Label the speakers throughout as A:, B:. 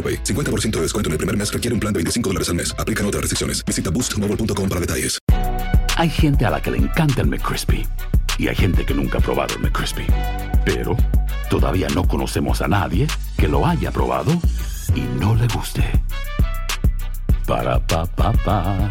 A: AroPay. 50% de descuento en el primer mes requiere un plan de 25 dólares al mes. Aplican otras restricciones. Visita boostmobile.com para detalles.
B: Hay gente a la que le encanta el McCrispy y hay gente que nunca ha probado el McCrispy. Pero todavía no conocemos a nadie que lo haya probado y no le guste. Para pa pa pa.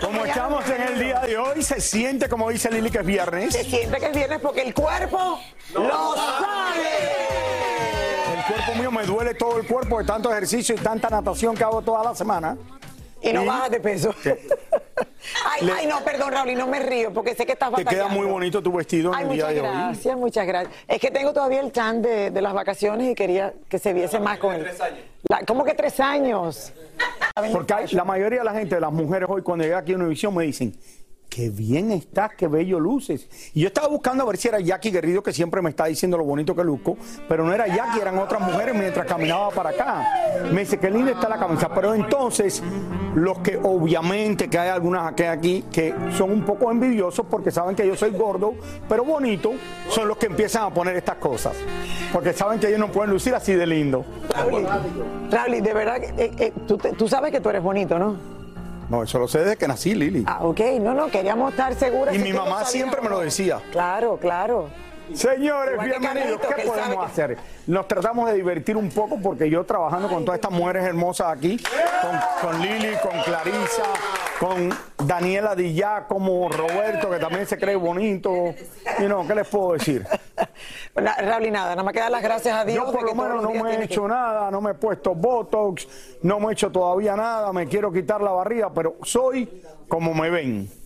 C: Como estamos en el día de hoy, se siente como dice Lili que es viernes.
D: Se siente que es viernes porque el cuerpo lo sabe.
C: El cuerpo mío me duele todo el cuerpo de tanto ejercicio y tanta natación que hago toda la semana.
D: Y no
C: ¿Y?
D: bajas de peso. ay,
C: Le-
D: ay, no, perdón, Raúl, y no me río porque sé que estás
C: Te queda
D: batallando.
C: muy bonito tu vestido en
D: Ay,
C: el día
D: muchas
C: de hoy.
D: gracias, muchas gracias. Es que tengo todavía el chan de, de las vacaciones y quería que se viese más con él. La- ¿Cómo que tres años?
C: Porque hay- la mayoría de la gente, de las mujeres hoy, cuando llegan aquí a Univisión, me dicen, qué bien estás, qué bello luces. Y yo estaba buscando a ver si era Jackie Guerrido, que siempre me está diciendo lo bonito que luzco, pero no era Jackie, eran otras mujeres mientras caminaba para acá. Me dice, qué linda está la camisa. Pero entonces, los que obviamente, que hay algunas aquí que son un poco envidiosos porque saben que yo soy gordo, pero bonito, son los que empiezan a poner estas cosas. Porque saben que ellos no pueden lucir así de lindo.
D: Raúl, de verdad, eh, eh, tú sabes que tú eres bonito, ¿no?
C: No, eso lo sé desde que nací, Lili.
D: Ah, ok, no, no, queríamos estar seguras.
C: Y mi mamá siempre me lo decía.
D: Claro, claro.
C: Señores,
D: Igual
C: bienvenidos.
D: Carlito,
C: ¿Qué podemos
D: que-
C: hacer? Nos tratamos de divertir un poco porque yo trabajando con todas estas mujeres hermosas aquí, con, con Lili, con Clarisa, con Daniela Di Giacomo, Roberto, que también se cree bonito. Y no, ¿qué les puedo decir?
D: Raúl, nada, nada más que dar las gracias a Dios.
C: Yo por lo menos no me he hecho
D: que-
C: nada, no me he puesto Botox, no me he hecho todavía nada, me quiero quitar la barriga, pero soy como me ven.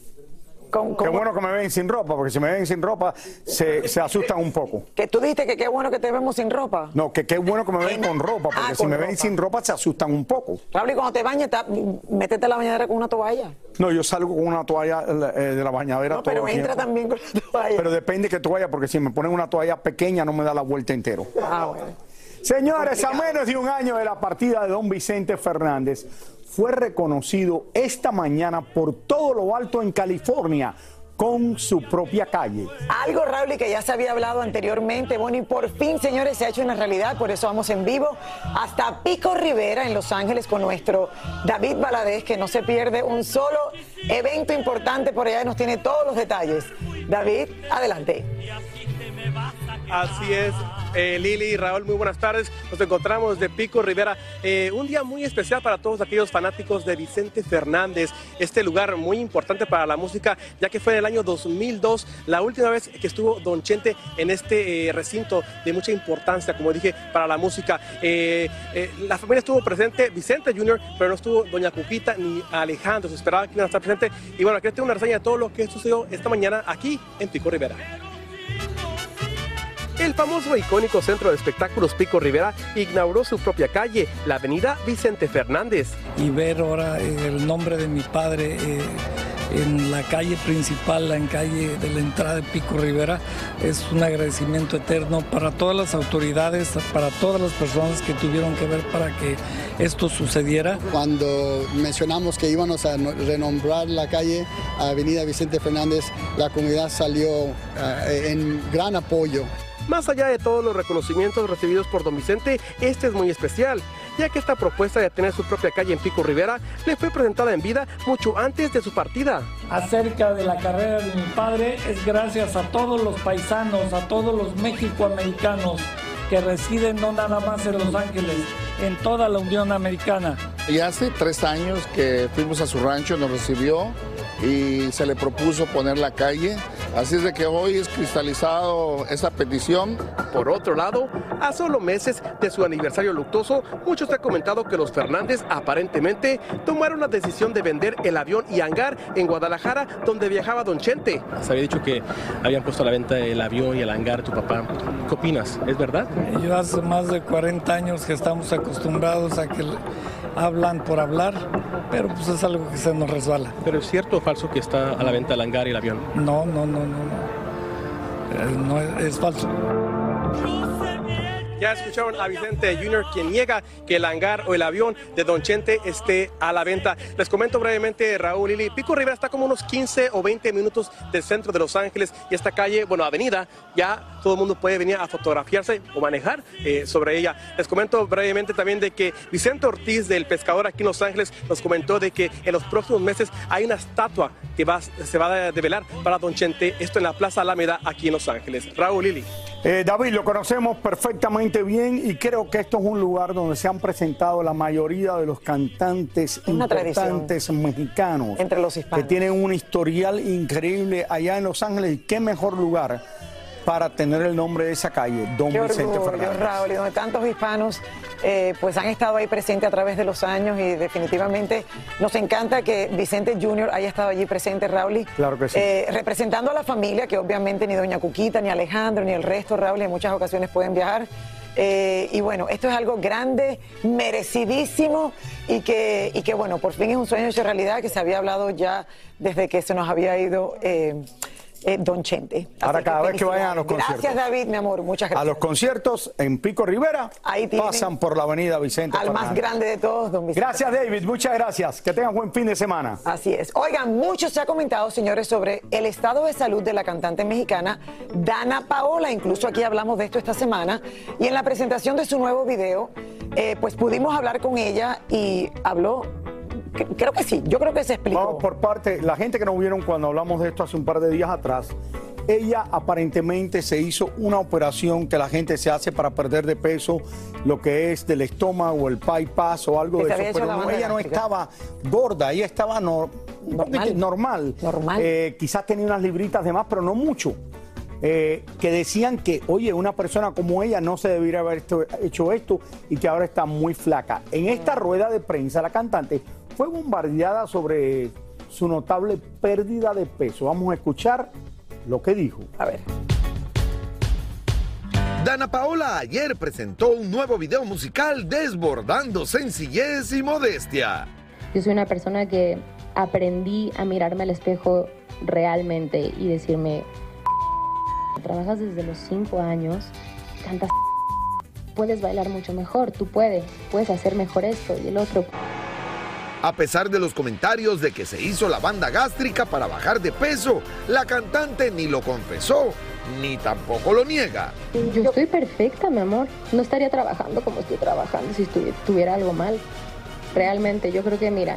C: Qué bueno que me ven sin ropa, porque si me ven sin ropa se, se asustan un poco.
D: Que tú dijiste que qué bueno que te vemos sin ropa.
C: No, que qué bueno que me ven con ropa, porque
D: Ah,
C: si me ven sin ropa se asustan un poco.
D: Raúl, y cuando te bañes, ta- métete a la bañadera con una toalla.
C: No, yo salgo con una toalla eh, de la bañadera
D: No,
C: todo
D: pero
C: el
D: entra
C: tiempo.
D: también con la toalla.
C: Pero depende que toalla, porque si me ponen una toalla pequeña no me da la vuelta entero.
D: Ah, bueno.
C: Señores, a menos de un año de la partida de don Vicente Fernández, fue reconocido esta mañana por todo lo alto en California con su propia calle.
D: Algo, Raúl, y que ya se había hablado anteriormente. Bueno, y por fin, señores, se ha hecho una realidad. Por eso vamos en vivo hasta Pico Rivera, en Los Ángeles, con nuestro David Valadez, que no se pierde un solo evento importante por allá y nos tiene todos los detalles. David, adelante.
E: Así es, eh, Lili y Raúl, muy buenas tardes. Nos encontramos de Pico Rivera, eh, un día muy especial para todos aquellos fanáticos de Vicente Fernández. Este lugar muy importante para la música, ya que fue en el año 2002 la última vez que estuvo Don Chente en este eh, recinto de mucha importancia, como dije, para la música. La familia estuvo presente, Vicente Jr., pero no estuvo Doña Cuquita ni Alejandro. Se esperaba que iban a estar presentes. Y bueno, aquí tengo una reseña de todo lo que sucedió esta mañana aquí en Pico Rivera. El famoso e icónico centro de espectáculos Pico Rivera inauguró su propia calle, la avenida Vicente Fernández.
F: y ver ahora eh, el nombre de mi padre eh, en la calle principal, en calle de la entrada de Pico Rivera. Es un agradecimiento eterno para todas las autoridades, para todas las personas que tuvieron que ver para que esto sucediera.
G: Cuando mencionamos que íbamos a renombrar la calle Avenida Vicente Fernández, la comunidad salió eh, en gran apoyo.
E: Más allá de todos los reconocimientos recibidos por don Vicente, este es muy especial, ya que esta propuesta de tener su propia calle en Pico Rivera le fue presentada en vida mucho antes de su partida.
F: Acerca de la carrera de mi padre es gracias a todos los paisanos, a todos los mexicoamericanos que residen no nada más en Los Ángeles, en toda la Unión Americana.
H: Y hace tres años que fuimos a su rancho, nos recibió y se le propuso poner la calle. Así es de que hoy es cristalizado esa petición.
E: Por otro lado, a solo meses de su aniversario luctuoso, muchos han comentado que los Fernández aparentemente tomaron la decisión de vender el avión y hangar en Guadalajara, donde viajaba Don Chente.
I: Se había dicho que habían puesto a la venta el avión y el hangar tu papá. ¿Qué opinas? ¿Es verdad?
F: Yo hace más de 40 años que estamos acostumbrados a que hablan por hablar, pero pues es algo que se nos resbala.
I: ¿Pero es cierto o falso que está a la venta el hangar y el avión?
F: No, no, no, no, no. Eh, no es, es falso.
E: Ya escucharon a Vicente Jr., quien niega que el hangar o el avión de Don Chente esté a la venta. Les comento brevemente, Raúl Lili, Pico Rivera está como unos 15 o 20 minutos del centro de Los Ángeles y esta calle, bueno, avenida, ya todo el mundo puede venir a fotografiarse o manejar eh, sobre ella. Les comento brevemente también de que Vicente Ortiz, del pescador aquí en Los Ángeles, nos comentó de que en los próximos meses hay una estatua que va, se va a develar para Don Chente, esto en la Plaza Alameda aquí en Los Ángeles. Raúl Lili.
C: Eh, David, lo conocemos perfectamente bien y creo que esto es un lugar donde se han presentado la mayoría de los cantantes
D: Una
C: importantes mexicanos
D: Entre los hispanos.
C: que tienen un historial increíble allá en Los Ángeles. ¿Y qué mejor lugar para tener el nombre de esa calle, Don
D: Qué
C: Vicente
D: orgullo,
C: Fernández?
D: Raúl, y donde tantos hispanos eh, pues han estado ahí presentes a través de los años y definitivamente nos encanta que Vicente Jr. haya estado allí presente, Raúl.
C: Claro que sí.
D: eh, representando a la familia, que obviamente ni Doña Cuquita, ni Alejandro, ni el resto, Raúl, en muchas ocasiones pueden viajar. Eh, y bueno, esto es algo grande, merecidísimo y que, y que bueno, por fin es un sueño hecho realidad que se había hablado ya desde que se nos había ido eh, Don Chente. Así
C: Ahora cada vez que vayan a los conciertos.
D: Gracias David, mi amor, muchas
C: A
D: gracias.
C: los conciertos en Pico Rivera
D: Ahí tienen
C: pasan por la avenida Vicente
D: Al más grande de todos, Don Vicente.
C: Gracias, David. Muchas gracias. Que tengan buen fin de semana.
D: Así es. Oigan, mucho se ha comentado, señores, sobre el estado de salud de la cantante mexicana Dana Paola. Incluso aquí hablamos de esto esta semana. Y en la presentación de su nuevo video, eh, pues pudimos hablar con ella y habló. Creo que sí, yo creo que se explicó.
C: Vamos por parte, la gente que nos vieron cuando hablamos de esto hace un par de días atrás, ella aparentemente se hizo una operación que la gente se hace para perder de peso, lo que es del estómago, el bypass o algo
D: Que
C: de eso, pero no, ella no estaba gorda, ella estaba no-
D: Normal.
C: normal.
D: Normal.
C: Eh, quizás tenía unas libritas de más, pero no mucho. Eh, que decían que, oye, una persona como ella no se debería haber hecho esto y que ahora está muy flaca. En esta rueda de prensa, la cantante fue bombardeada sobre su notable pérdida de peso. Vamos a escuchar lo que dijo.
D: A ver.
J: Dana Paola ayer presentó un nuevo video musical desbordando sencillez y modestia.
K: Yo soy una persona que aprendí a mirarme al espejo realmente y decirme, trabajas desde los cinco años, cantas, puedes bailar mucho mejor, tú puedes, puedes hacer mejor esto y el otro.
J: A pesar de los comentarios de que se hizo la banda gástrica para bajar de peso, la cantante ni lo confesó ni tampoco lo niega.
K: Yo estoy perfecta, mi amor. No estaría trabajando como estoy trabajando si tuviera algo mal. Realmente, yo creo que, mira,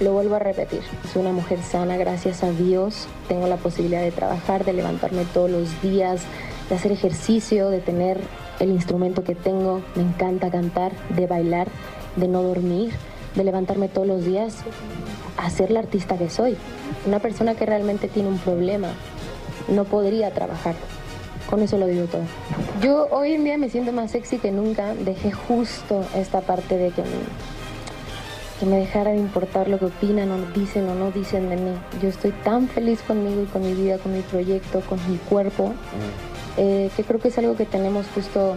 K: lo vuelvo a repetir. Soy una mujer sana, gracias a Dios. Tengo la posibilidad de trabajar, de levantarme todos los días, de hacer ejercicio, de tener el instrumento que tengo. Me encanta cantar, de bailar, de no dormir, de levantarme todos los días a ser la artista que soy. Una persona que realmente tiene un problema no podría trabajar. Con eso lo digo todo. Yo hoy en día me siento más sexy que nunca. Dejé justo esta parte de que me, que me dejara de importar lo que opinan o dicen o no dicen de mí. Yo estoy tan feliz conmigo y con mi vida, con mi proyecto, con mi cuerpo, eh, que creo que es algo que tenemos justo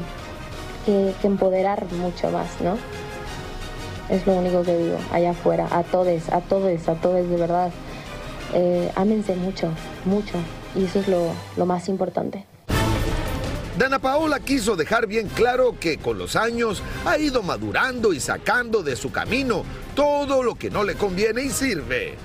K: que, que empoderar mucho más, ¿no? Es lo único que digo, allá afuera, a todos, a todos, a todos, de verdad. eh, ámense mucho, mucho. Y eso es lo, lo más importante.
J: Dana Paola quiso dejar bien claro que con los años ha ido madurando y sacando de su camino todo lo que no le conviene y sirve.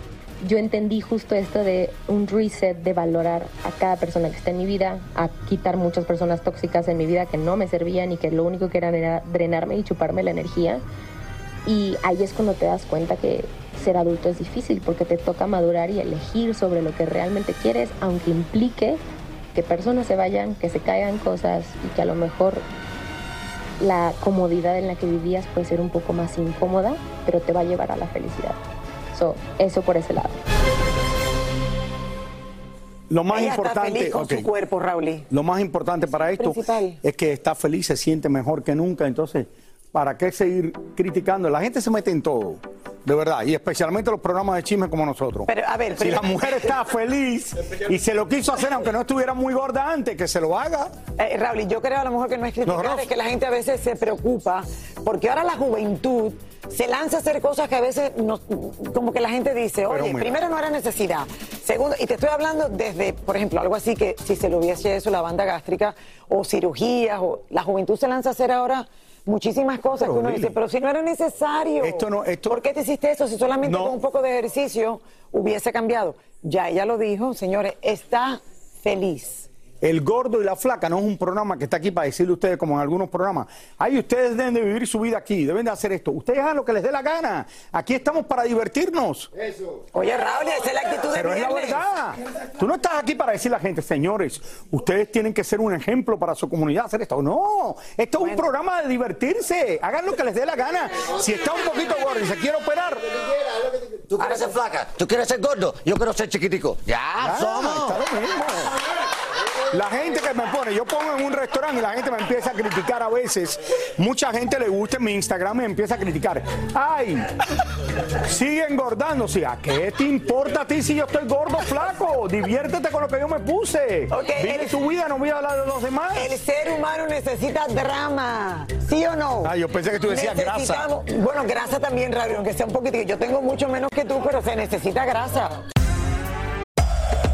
K: Yo entendí justo esto de un reset, de valorar a cada persona que está en mi vida, a quitar muchas personas tóxicas en mi vida que no me servían y que lo único que eran era drenarme y chuparme la energía. Y ahí es cuando te das cuenta que ser adulto es difícil porque te toca madurar y elegir sobre lo que realmente quieres, aunque implique que personas se vayan, que se caigan cosas y que a lo mejor la comodidad en la que vivías puede ser un poco más incómoda, pero te va a llevar a la felicidad. So, eso por ese lado.
C: Lo más
D: Ella está
C: importante,
D: feliz con su cuerpo, Raúl.
C: Lo más importante para esto
D: principal.
C: es que está feliz, se siente mejor que nunca. Entonces, ¿para qué seguir criticando? La gente se mete en todo, de verdad, y especialmente los programas de chisme como nosotros.
D: Pero, a ver,
C: si
D: pero-
C: la mujer está feliz y se lo quiso hacer aunque no estuviera muy gorda antes, que se lo haga.
D: Eh, Raúl, yo creo a lo mejor que no es criticar,
C: no.
D: es que la gente a veces se preocupa porque ahora la juventud se lanza a hacer cosas que a veces no- como que la gente dice, oye,
C: mira.
D: primero no era necesidad, segundo, y te estoy hablando desde, por ejemplo, algo así que si se lo hubiese hecho la banda gástrica o cirugías, o la juventud se lanza a hacer ahora muchísimas cosas
C: Pero,
D: que uno dice, pero si no era necesario,
C: esto no- esto-
D: ¿por qué te hiciste eso si solamente
C: No.
D: con un poco de ejercicio hubiese cambiado? Ya ella lo dijo, señores, está feliz.
C: El gordo y la flaca no es un programa que está aquí para decirle a ustedes como en algunos programas. Ay, ustedes deben de vivir su vida aquí, deben de hacer esto. Ustedes hagan lo que les dé la gana. Aquí estamos para divertirnos.
D: Oye, Raúl, esa es la actitud de
C: Pero es la verdad. Tú no estás aquí para decirle a la gente, señores, ustedes tienen que ser un ejemplo para su comunidad, hacer esto. No, esto es un programa de divertirse. Hagan lo que les dé la gana. Si está un poquito gordo y se quiere operar,
L: Tú quieres ser flaca, tú quieres ser gordo, yo quiero ser chiquitico. Ya,
C: Ah,
L: somos.
C: está lo mismo. La gente que me pone, yo pongo en un restaurante y la gente me empieza a criticar a veces. Mucha gente le gusta en mi Instagram me empieza a criticar. Ay, sigue engordando. Sí, ¿a qué te importa a ti si yo estoy gordo o flaco? Diviértete con lo que yo me puse.
D: Ok,
C: Vive
D: el-
C: tu vida, no voy a hablar de los demás.
D: El ser humano necesita drama, ¿sí o no?
C: Ah, yo pensé que tú decías grasa.
D: Bueno, grasa también, Raúl, aunque sea un poquito. Yo tengo mucho menos que tú, pero se necesita grasa.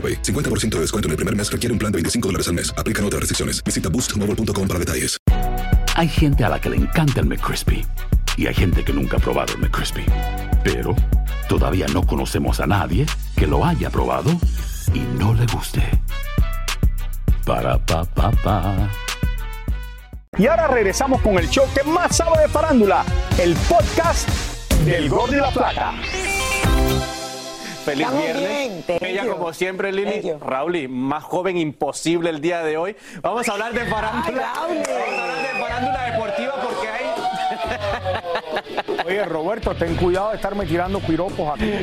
A: AroPay. 50% de descuento en el primer mes requiere un plan de 25 dólares al mes. Aplican otras restricciones. Visita boostmobile.com para detalles.
B: Hay gente a la que le encanta el McCrispy y hay gente que nunca ha probado el McCrispy. Pero todavía no conocemos a nadie que lo haya probado y no le guste. Para pa pa pa.
C: Y ahora regresamos con el show que más sabe de farándula, el podcast del Gordo y la Flaca.
M: Feliz
D: Estamos
M: viernes.
D: bien, thank
M: Ella
D: you.
M: como siempre, Lili. Raúl, más joven imposible el día de hoy. Vamos a hablar de farándula.
D: Ay, Raúl.
M: Vamos a hablar de farándula deportiva porque hay
C: Oye, Roberto, ten cuidado de estarme tirando piropos aquí.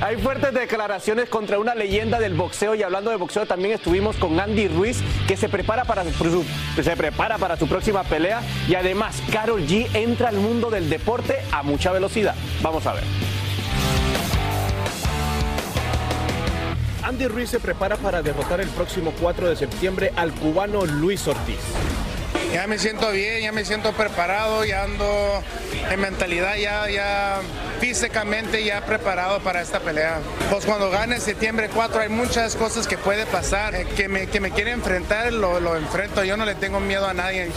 M: Hay fuertes declaraciones contra una leyenda del boxeo y hablando de boxeo también estuvimos con Andy Ruiz que se prepara para su, se prepara para su próxima pelea y además Carol G entra al mundo del deporte a mucha velocidad. Vamos a ver. Andy Ruiz se prepara para derrotar el próximo 4 de septiembre al cubano Luis Ortiz.
N: Ya me siento bien, ya me siento preparado, ya ando en mentalidad, ya, ya físicamente ya preparado para esta pelea. Pues cuando gane septiembre 4 hay muchas cosas que puede pasar, eh, que me, que me quiere enfrentar, lo, lo enfrento, yo no le tengo miedo a nadie.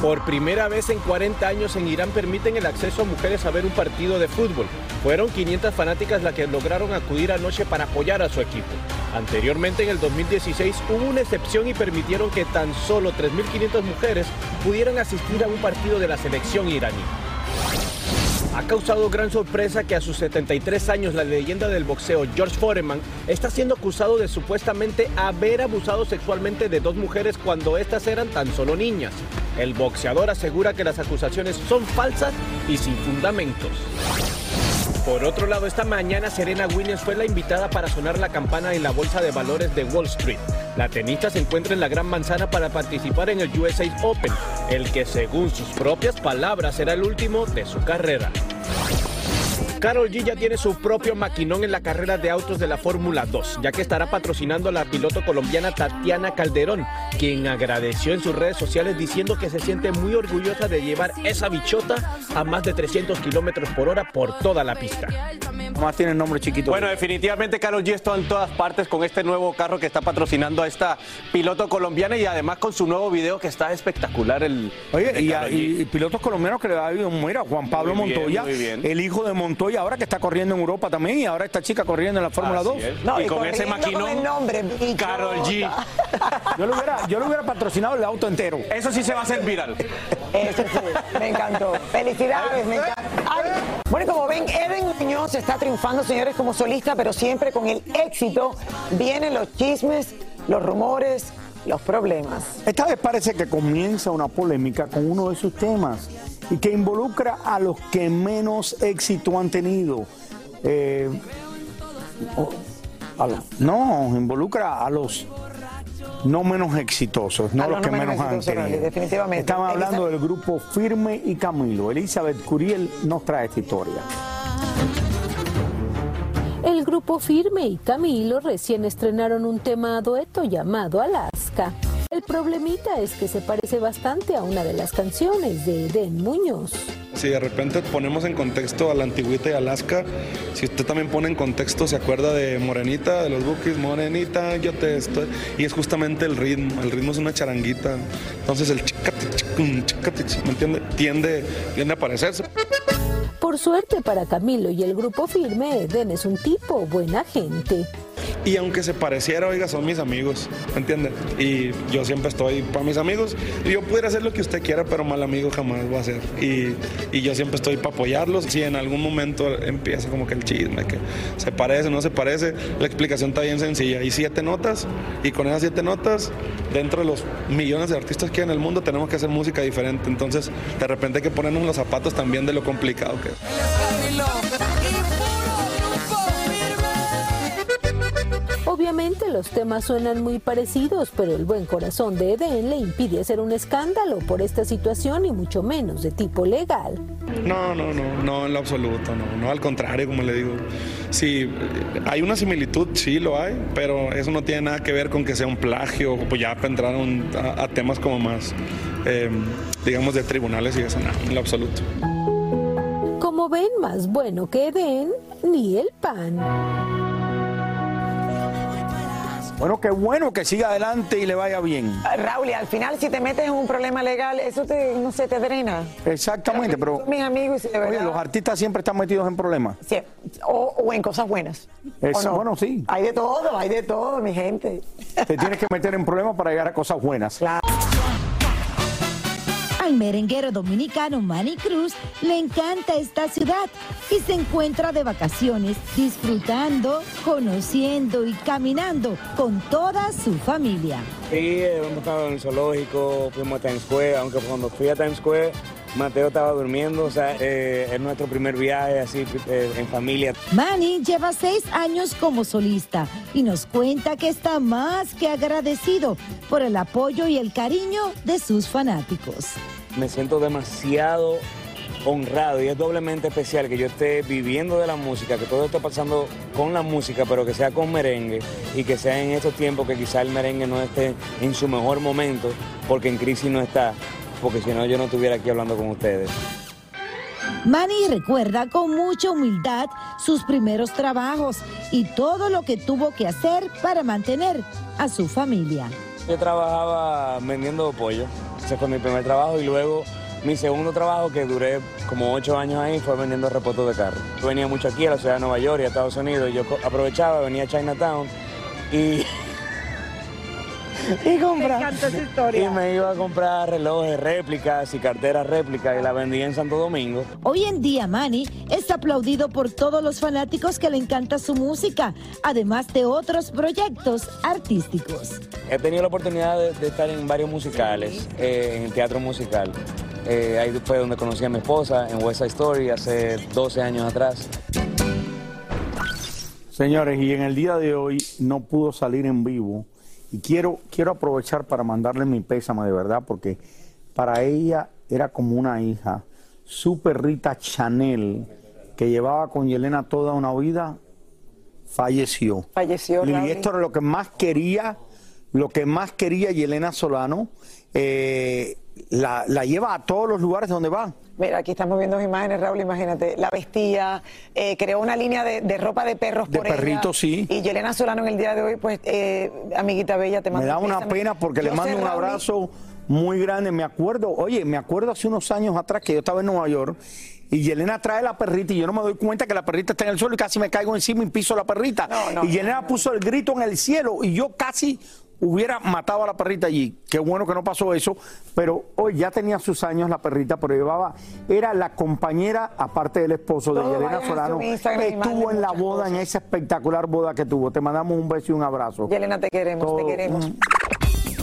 M: Por primera vez en 40 años en Irán permiten el acceso a mujeres a ver un partido de fútbol.
O: Fueron 500 fanáticas las que lograron acudir anoche para apoyar a su equipo. Anteriormente, en el 2016, hubo una excepción y permitieron que tan solo 3.500 mujeres pudieran asistir a un partido de la selección iraní. Ha causado gran sorpresa que a sus 73 años la leyenda del boxeo George Foreman está siendo acusado de supuestamente haber abusado sexualmente de dos mujeres cuando éstas eran tan solo niñas. El boxeador asegura que las acusaciones son falsas y sin fundamentos. Por otro lado, esta mañana Serena Williams fue la invitada para sonar la campana en la bolsa de valores de Wall Street. La tenista se encuentra en la Gran Manzana para participar en el USA Open, el que según sus propias palabras será el último de su carrera. Carol G ya tiene su propio maquinón en la carrera de autos de la Fórmula 2, ya que estará patrocinando a la piloto colombiana Tatiana Calderón, quien agradeció en sus redes sociales diciendo que se siente muy orgullosa de llevar esa bichota a más de 300 kilómetros por hora por toda la pista.
C: Más tiene nombre chiquito.
M: Bueno, definitivamente Carol G está en todas partes con este nuevo carro que está patrocinando a esta piloto colombiana y además con su nuevo video que está espectacular. El,
C: Oye, y, y- y pilotos colombianos que le da mira, Juan Pablo
M: Muy bien,
C: Montoya,
M: muy bien.
C: el hijo de Montoya, ahora que está corriendo en Europa también, y ahora esta chica corriendo en la Fórmula
M: Así
C: 2.
M: es. No, y y con ese maquinón,
D: con el nombre.
M: Carol G.
C: Yo le hubiera, yo le hubiera patrocinado el auto entero.
M: Eso sí se va a hacer viral.
D: Eso sí, me encantó. Felicidades, me encanta. Ay, Bueno, y como ven, Eden Muñoz está triunfando, señores, como solista, pero siempre con el éxito vienen los chismes, los rumores, los problemas.
C: Esta vez parece que comienza una polémica con uno de sus temas y que involucra a los que menos éxito han tenido. Eh, o- a los- no, involucra a los no menos exitosos, no
D: A
C: los
D: los
C: que
D: no menos
C: menos han tenido.
D: definitivamente.
C: Estamos hablando del grupo Firme y Camilo. Elizabeth Curiel nos trae esta historia.
P: El grupo Firme y Camilo recién estrenaron un tema dueto llamado Alaska. El problemita es que se parece bastante a una de las canciones de Eden Muñoz.
Q: Si de repente ponemos en contexto a la antigüita y Alaska, si usted también pone en contexto, se acuerda de Morenita, de los Bookies, Morenita, yo te estoy. Y es justamente el ritmo, el ritmo es una charanguita. Entonces el chicate, chicum, chicate, chi- ¿me entiende? Tiende, tiende a parecerse.
P: Por suerte para Camilo y el grupo Firme, Eden es un tipo buena gente.
Q: Y aunque se pareciera, oiga, son mis amigos, ¿me entiende? Y yo siempre estoy para mis amigos. Yo pudiera hacer lo que usted quiera, pero mal amigo jamás voy a ser. Y, y yo siempre estoy para apoyarlos. Si en algún momento empieza como que el chisme, que se parece, no se parece, la explicación está bien sencilla. Hay siete notas, y con esas siete notas, dentro de los millones de artistas que hay en el mundo, tenemos que hacer música diferente. Entonces, de repente hay que ponernos los zapatos también de lo complicado que es.
P: Obviamente los temas suenan muy parecidos, pero el buen corazón de Eden le impide hacer un escándalo por esta situación y mucho menos de tipo legal.
Q: No, no, no, no en lo absoluto, no, no, al contrario, como le digo. Sí, hay una similitud, sí lo hay, pero eso no tiene nada que ver con que sea un plagio, pues ya para entrar a, un- a- a temas como más, eh, digamos, de tribunales y eso, no, en lo absoluto.
P: Como ven, más bueno que Eden, ni el pan.
C: Bueno, qué bueno que siga adelante y le vaya bien.
D: Raúl, y al final, si te metes en un problema legal, eso te, no se te drena.
C: Exactamente, pero
D: Son mis amigos y de
C: oye,
D: verdad.
C: los artistas siempre están metidos en problemas.
D: Sí, o, o en cosas buenas. ¿o
C: Eso,
D: no?
C: bueno, sí.
D: Hay de todo, hay de todo, mi gente.
C: Te tienes que meter en problemas para llegar a cosas buenas.
R: Al merenguero dominicano Manny Cruz le encanta esta ciudad y se encuentra de vacaciones disfrutando, conociendo y caminando con toda su familia.
S: Sí, hemos estado en el zoológico, fuimos a Times Square, aunque cuando fui a Times Square, Mateo estaba durmiendo, o sea, eh, es nuestro primer viaje así eh, en familia.
R: Manny lleva seis años como solista y nos cuenta que está más que agradecido por el apoyo y el cariño de sus fanáticos.
S: Me siento demasiado honrado y es doblemente especial que yo esté viviendo de la música, que todo esté pasando con la música, pero que sea con merengue y que sea en estos tiempos que quizá el merengue no esté en su mejor momento, porque en crisis no está, porque si no yo no estuviera aquí hablando con ustedes.
R: Manny recuerda con mucha humildad sus primeros trabajos y todo lo que tuvo que hacer para mantener a su familia.
S: Yo trabajaba vendiendo pollo, ese fue mi primer trabajo y luego Mi segundo trabajo, que duré como ocho años ahí, fue vendiendo repuestos de carro. Yo venía mucho aquí a la ciudad de Nueva York y a Estados Unidos. Y yo aprovechaba, venía a Chinatown y, y compraba. Y me iba a comprar relojes réplicas y carteras réplicas y la vendía en Santo Domingo.
R: Hoy en día, Manny es aplaudido por todos los fanáticos que le encanta su música, además de otros proyectos artísticos.
S: He tenido la oportunidad de, de estar en varios musicales, eh, en el teatro musical. Eh, ahí fue donde conocí a mi esposa, en West Side Story, hace 12 años atrás.
C: Señores, y en el día de hoy no pudo salir en vivo. Y quiero, quiero aprovechar para mandarle mi pésame de verdad, porque para ella era como una hija. Su perrita Chanel, que llevaba con Yelena toda una vida, falleció.
D: Falleció,
C: Y esto era lo que más quería, lo que más quería Yelena Solano. Eh, la, la lleva a todos los lugares donde va.
D: Mira, aquí estamos viendo imágenes, Raúl, imagínate, la vestía, eh, creó una línea de, de ropa de perros
C: De
D: por ella.
C: perritos, sí.
D: Y Yelena Solano en el día de hoy, pues, eh, amiguita bella, te mando
C: Me da
D: un
C: una
D: pésame.
C: pena porque le
D: Yo
C: mando un
D: Raúl,
C: abrazo muy grande. Me acuerdo, oye, me acuerdo hace unos años atrás que yo estaba en Nueva York y Yelena trae la perrita y yo no me doy cuenta que la perrita está en el suelo y casi me caigo encima y piso la perrita. y Yelena puso el grito en el cielo y yo casi hubiera matado a la perrita allí. Qué bueno que no pasó eso, pero hoy ya tenía sus años la perrita, pero llevaba, era la compañera, aparte del esposo de
D: Todo
C: Yelena Solano, estuvo en la boda, en esa espectacular boda que tuvo. Te mandamos un beso y un abrazo.
D: Yelena, te queremos,
C: Todo-
D: te queremos.